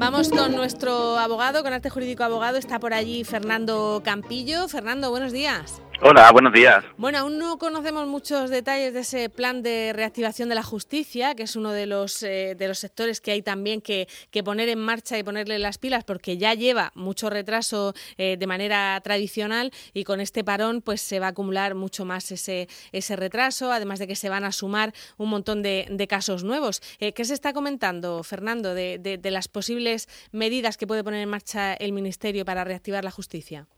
Vamos con nuestro abogado, con arte jurídico abogado. Está por allí Fernando Campillo. Fernando, buenos días. Hola, buenos días. Bueno, aún no conocemos muchos detalles de ese plan de reactivación de la justicia, que es uno de los, eh, de los sectores que hay también que, poner en marcha y ponerle las pilas, porque ya lleva mucho retraso eh, de manera tradicional y con este parón pues se va a acumular mucho más ese, ese retraso, además de que se van a sumar un montón de, casos nuevos. Eh, ¿Qué se está comentando, Fernando, de, de las posibles medidas que puede poner en marcha el Ministerio para reactivar la justicia?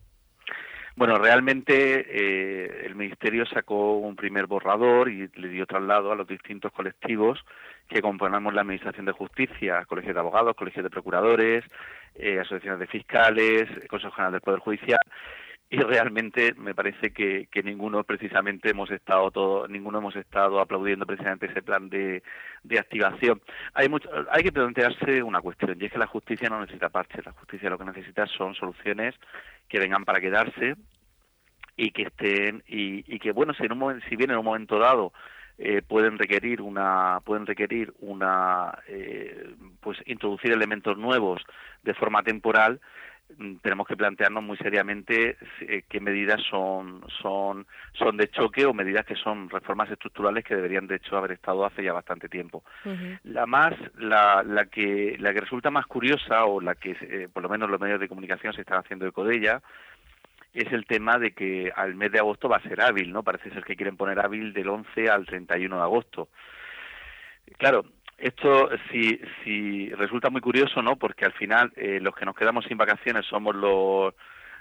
Bueno, realmente eh, el Ministerio sacó un primer borrador y le dio traslado a los distintos colectivos que componemos la Administración de Justicia, colegios de abogados, colegios de procuradores, eh, asociaciones de fiscales, Consejo General del Poder Judicial, y realmente me parece que, que, ninguno precisamente hemos estado todo, ninguno hemos estado aplaudiendo precisamente ese plan de, de activación. Hay mucho, hay que plantearse una cuestión y es que la justicia no necesita parches, la justicia lo que necesita son soluciones que vengan para quedarse y que estén y, y que bueno si en un si bien en un momento dado eh, pueden requerir una pueden requerir una eh, pues introducir elementos nuevos de forma temporal tenemos que plantearnos muy seriamente eh, qué medidas son, son, son de choque o medidas que son reformas estructurales que deberían de hecho haber estado hace ya bastante tiempo. La más, la, la, que, la que resulta más curiosa o la que eh, por lo menos los medios de comunicación se están haciendo eco de ella es el tema de que al mes de agosto va a ser hábil, ¿no? Parece ser que quieren poner hábil del 11 al 31 de agosto. Claro, esto sí, sí resulta muy curioso, ¿no? Porque al final eh, los que nos quedamos sin vacaciones somos los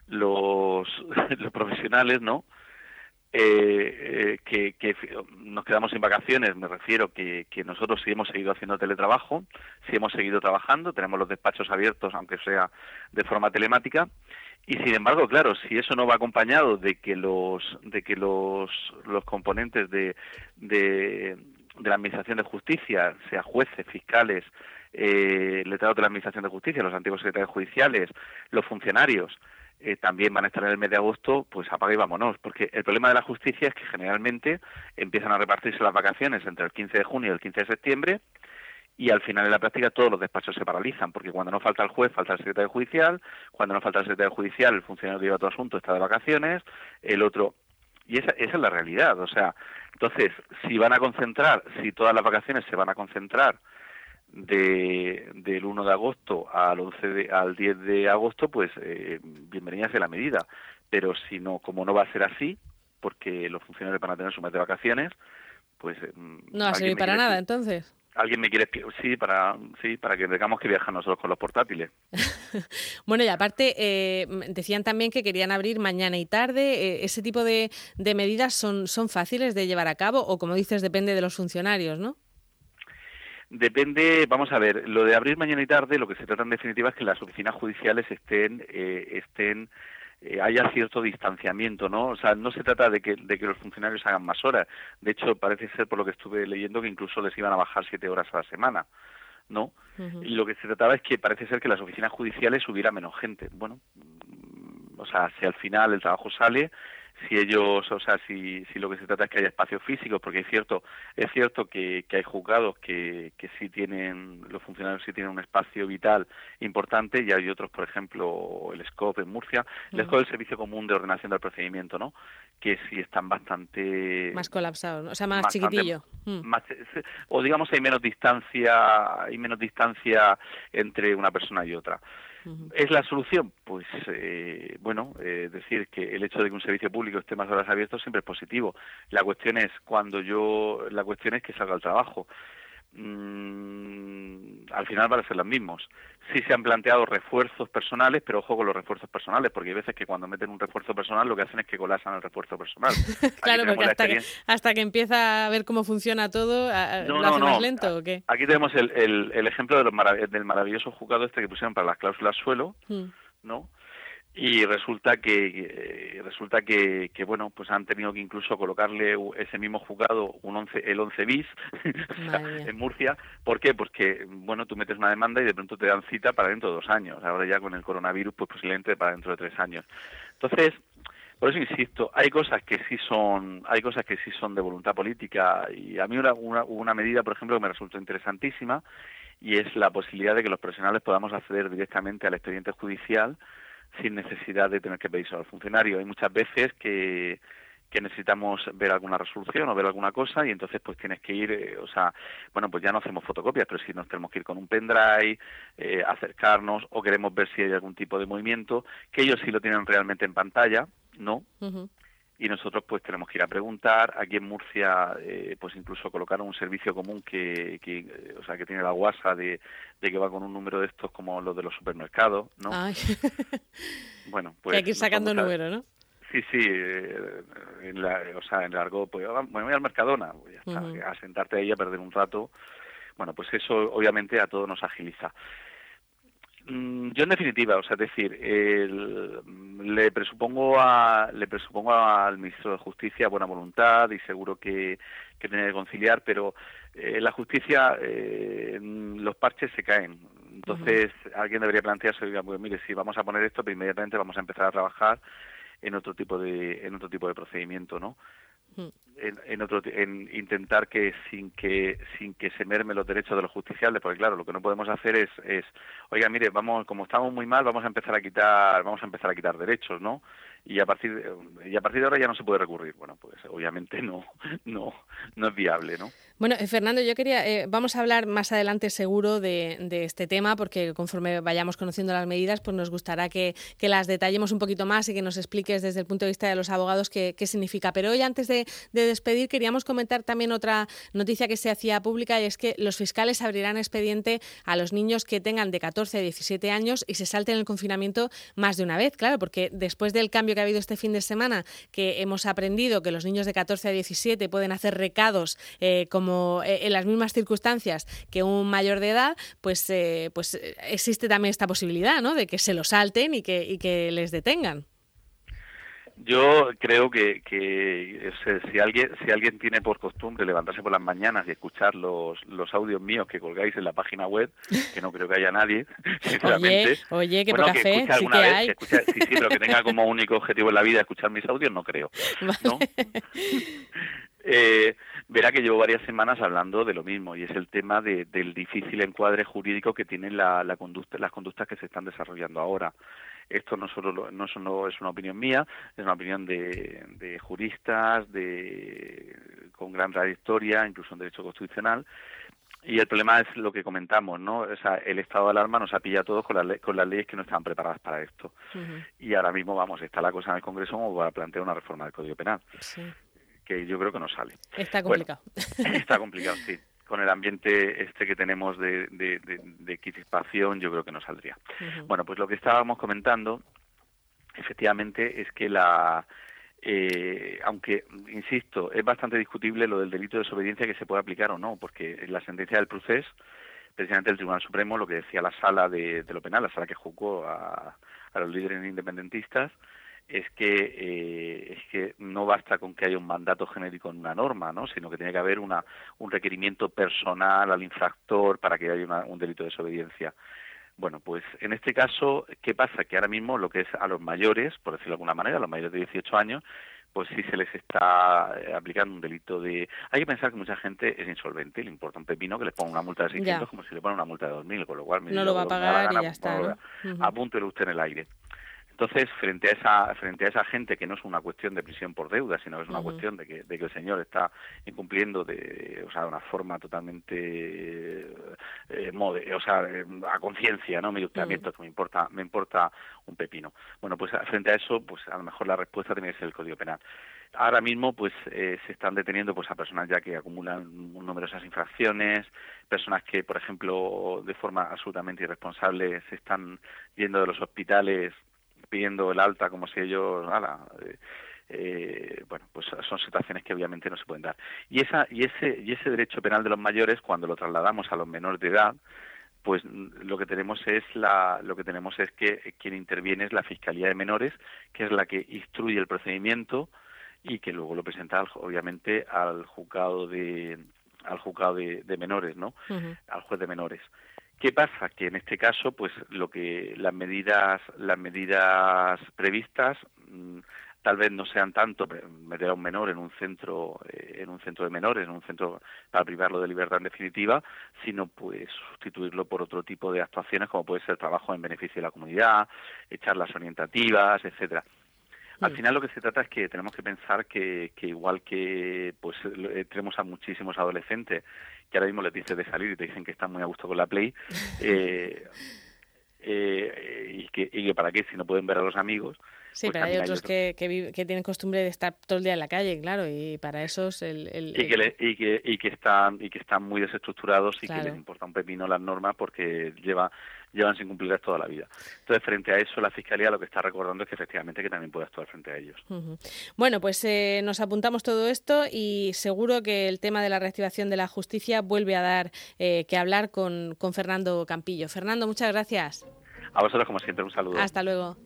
los, los profesionales, ¿no? Eh, eh, que, que, nos quedamos sin vacaciones, me refiero que, que nosotros sí hemos seguido haciendo teletrabajo, sí hemos seguido trabajando, tenemos los despachos abiertos, aunque sea de forma telemática, y sin embargo, claro, si eso no va acompañado de que los de que los, los componentes de, de, de la Administración de Justicia, sea jueces, fiscales, eh, letrados de la Administración de Justicia, los antiguos secretarios judiciales, los funcionarios, eh, también van a estar en el mes de agosto, pues apaga y vámonos, porque el problema de la justicia es que generalmente empiezan a repartirse las vacaciones entre el 15 de junio y el 15 de septiembre, y al final de la práctica todos los despachos se paralizan, porque cuando no falta el juez, falta el secretario judicial, cuando no falta el secretario judicial, el funcionario que lleva todo asunto está de vacaciones, el otro y esa, esa, es la realidad. O sea, entonces, si van a concentrar, si todas las vacaciones se van a concentrar de, del 1 de agosto al 11 al 10 de agosto, pues eh, bienvenida sea la medida. Pero si no, como no va a ser así, porque los funcionarios van a tener su mes de vacaciones, pues... Eh, no va a servir para nada, entonces alguien me quiere sí para sí para que tengamos que viajar nosotros con los portátiles. Bueno y aparte eh, decían también que querían abrir mañana y tarde. Eh, ese tipo de, de, medidas son son fáciles de llevar a cabo o como dices depende de los funcionarios no Depende, vamos a ver, lo de abrir mañana y tarde, lo que se trata en definitiva es que las oficinas judiciales estén, eh, estén haya cierto distanciamiento, ¿no? O sea, no se trata de que, de que los funcionarios hagan más horas. De hecho, parece ser, por lo que estuve leyendo, que incluso les iban a bajar siete horas a la semana, ¿no? Y lo que se trataba es que parece ser que las oficinas judiciales hubiera menos gente. Bueno, mm, o sea, si al final el trabajo sale, si ellos, o sea, si, si lo que se trata es que haya espacios físicos, porque es cierto, es cierto que, que hay juzgados que, que sí tienen, los funcionarios sí tienen un espacio vital importante y hay otros, por ejemplo, el SCOP en Murcia, el SCOP es el Servicio Común de Ordenación del Procedimiento, ¿no? Que sí están bastante... Más colapsados, o sea, más chiquitillo. Mm. o digamos hay menos distancia, hay menos distancia entre una persona y otra. ¿Es la solución? Pues eh, bueno, eh, decir que el hecho de que un servicio público esté más horas abierto siempre es positivo. La cuestión es cuando yo, la cuestión es que salga al trabajo. Mm, al final van a ser los mismos. Sí se han planteado refuerzos personales, pero ojo con los refuerzos personales, porque hay veces que cuando meten un refuerzo personal lo que hacen es que colasan el refuerzo personal. claro, porque hasta que, hasta que empieza a ver cómo funciona todo, ¿lo hace más lento o qué? Aquí tenemos el, el, ejemplo de del maravilloso juzgado este que pusieron para las cláusulas suelo, hmm. ¿no? Y resulta que resulta que, que, bueno pues han tenido que incluso colocarle ese mismo juzgado un 11, el 11 bis en Murcia. ¿por qué? porque bueno tú metes una demanda y de pronto te dan cita para dentro de dos años. Ahora ya con el coronavirus pues posiblemente para dentro de tres años. Entonces por eso insisto hay cosas que sí son hay cosas que sí son de voluntad política y a mí una, una, una medida por ejemplo que me resultó interesantísima y es la posibilidad de que los profesionales podamos acceder directamente al expediente judicial sin necesidad de tener que pedirse al funcionario. Hay muchas veces que que necesitamos ver alguna resolución o ver alguna cosa y entonces pues tienes que ir, eh, o sea, bueno, pues ya no hacemos fotocopias, pero si nos tenemos que ir con un pendrive, eh, acercarnos o queremos ver si hay algún tipo de movimiento, que ellos sí lo tienen realmente en pantalla, ¿no? Y nosotros pues tenemos que ir a preguntar. Aquí en Murcia eh, pues incluso colocaron un servicio común que, que o sea, que tiene la guasa de, de, que va con un número de estos como los de los supermercados, ¿no? bueno, pues... hay que ir sacando número, ¿no? Sí, sí, eh, en la, o sea, en largo, pues me voy al Mercadona, voy a, sentarte ahí a perder un rato. Bueno, pues eso obviamente a todos nos agiliza. Mm, yo en definitiva, o sea, es decir, le presupongo a, le presupongo al ministro de Justicia buena voluntad y seguro que, que tiene que conciliar, pero eh, la justicia, eh, los parches se caen. Entonces, alguien debería plantearse, pues mire, si vamos a poner esto, pues inmediatamente vamos a empezar a trabajar en otro tipo de en otro tipo de procedimiento no hmm. en, otro en intentar que sin que sin que se merme los derechos de los justiciables porque claro lo que no podemos hacer es es oiga mire vamos como estamos muy mal vamos a empezar a quitar vamos a empezar a quitar derechos no y a partir de, y a partir de ahora ya no se puede recurrir. Bueno pues obviamente no no no es viable no bueno, eh, Fernando, yo quería, eh, vamos a hablar más adelante seguro de, este tema, porque conforme vayamos conociendo las medidas, pues nos gustará que, las detallemos un poquito más y que nos expliques desde el punto de vista de los abogados qué, significa. Pero hoy, antes de, despedir, queríamos comentar también otra noticia que se hacía pública y es que los fiscales abrirán expediente a los niños que tengan de 14 a 17 años y se salten el confinamiento más de una vez, claro, porque después del cambio que ha habido este fin de semana, que hemos aprendido que los niños de 14 a 17 pueden hacer recados eh, como eh, en las mismas circunstancias que un mayor de edad, pues, eh, pues eh, existe también esta posibilidad, ¿no? De que se lo salten y que, y que les detengan. Yo creo que, si alguien si alguien tiene por costumbre levantarse por las mañanas y escuchar los, los audios míos que colgáis en la página web, que no creo que haya nadie, sinceramente. Oye, oye qué poca fe, sí que hay. sí, sí, pero que tenga como único objetivo en la vida escuchar mis audios, no creo. ¿no? Eh, verá que llevo varias semanas hablando de lo mismo y es el tema de, del difícil encuadre jurídico que tienen la, la conducta, las conductas que se están desarrollando ahora. Esto no solo no solo es una opinión mía, es una opinión de, de juristas, de con gran trayectoria, incluso en derecho constitucional, y el problema es lo que comentamos, ¿no? O sea, el estado de alarma nos ha pillado a todos con, las con las leyes que no estaban preparadas para esto. Y ahora mismo, vamos, está la cosa en el Congreso como para plantear una reforma del Código Penal. Sí que yo creo que no sale. Está complicado. está complicado, sí. Con el ambiente este que tenemos de, de, de, yo creo que no saldría. Bueno, pues lo que estábamos comentando, efectivamente, es que la... Eh, aunque, insisto, es bastante discutible lo del delito de desobediencia que se puede aplicar o no, porque en la sentencia del proceso, precisamente el Tribunal Supremo, lo que decía la sala de, de lo penal, la sala que juzgó a, a los líderes independentistas, es que eh, es que no basta con que haya un mandato genérico en una norma, ¿no? sino que tiene que haber una, un requerimiento personal al infractor para que haya un delito de desobediencia. Bueno, pues en este caso, ¿qué pasa? Que ahora mismo lo que es a los mayores, por decirlo de alguna manera, a los mayores de 18 años, pues sí se les está eh, aplicando un delito de... Hay que pensar que mucha gente es insolvente, le importa un pepino que les ponga una multa de 600 como si le ponen una multa de 2.000, con lo cual... No lo va a pagar y ya está, ¿no? Apúntelo usted en el aire. Entonces, frente a esa frente a esa gente que no es una cuestión de prisión por deuda, sino que es una cuestión de que, de que el señor está incumpliendo de, o sea, de una forma totalmente eh, mode, o sea, a conciencia, ¿no? Mi gustaamiento que me importa me importa un pepino. Bueno, pues frente a eso, pues a lo mejor la respuesta tiene que ser el Código Penal. Ahora mismo, pues eh, se están deteniendo pues a personas ya que acumulan numerosas infracciones, personas que, por ejemplo, de forma absolutamente irresponsable se están yendo de los hospitales pidiendo el alta como si ellos nada eh, eh, bueno pues son situaciones que obviamente no se pueden dar. Y esa y ese y ese derecho penal de los mayores cuando lo trasladamos a los menores de edad pues lo que tenemos es la lo que tenemos es que quien interviene es la fiscalía de menores que es la que instruye el procedimiento y que luego lo presenta obviamente al juzgado de al juzgado de, menores no al juez de menores ¿Qué pasa? Que en este caso, pues lo que las medidas, las medidas previstas mm, tal vez no sean tanto meter a un menor en un centro eh, en un centro de menores en un centro para privarlo de libertad en definitiva sino pues sustituirlo por otro tipo de actuaciones como puede ser trabajo en beneficio de la comunidad charlas orientativas etcétera al final lo que se trata es que tenemos que pensar que, que igual que pues eh, tenemos a muchísimos adolescentes que ahora mismo les dices de salir y te dicen que están muy a gusto con la Play, eh, eh, y, que, y que para qué si no pueden ver a los amigos. Sí, pues pero hay otros, Que, que, tienen costumbre de estar todo el día en la calle, claro, y para esos el... el, Y, que y, que, y, que están, y que están muy desestructurados y que les importa un pepino las normas porque lleva llevan sin cumplirlas toda la vida. Entonces, frente a eso, la Fiscalía lo que está recordando es que efectivamente que también puede actuar frente a ellos. Bueno, pues eh, nos apuntamos todo esto y seguro que el tema de la reactivación de la justicia vuelve a dar eh, que hablar con, con Fernando Campillo. Fernando, muchas gracias. A vosotros, como siempre, un saludo. Hasta luego.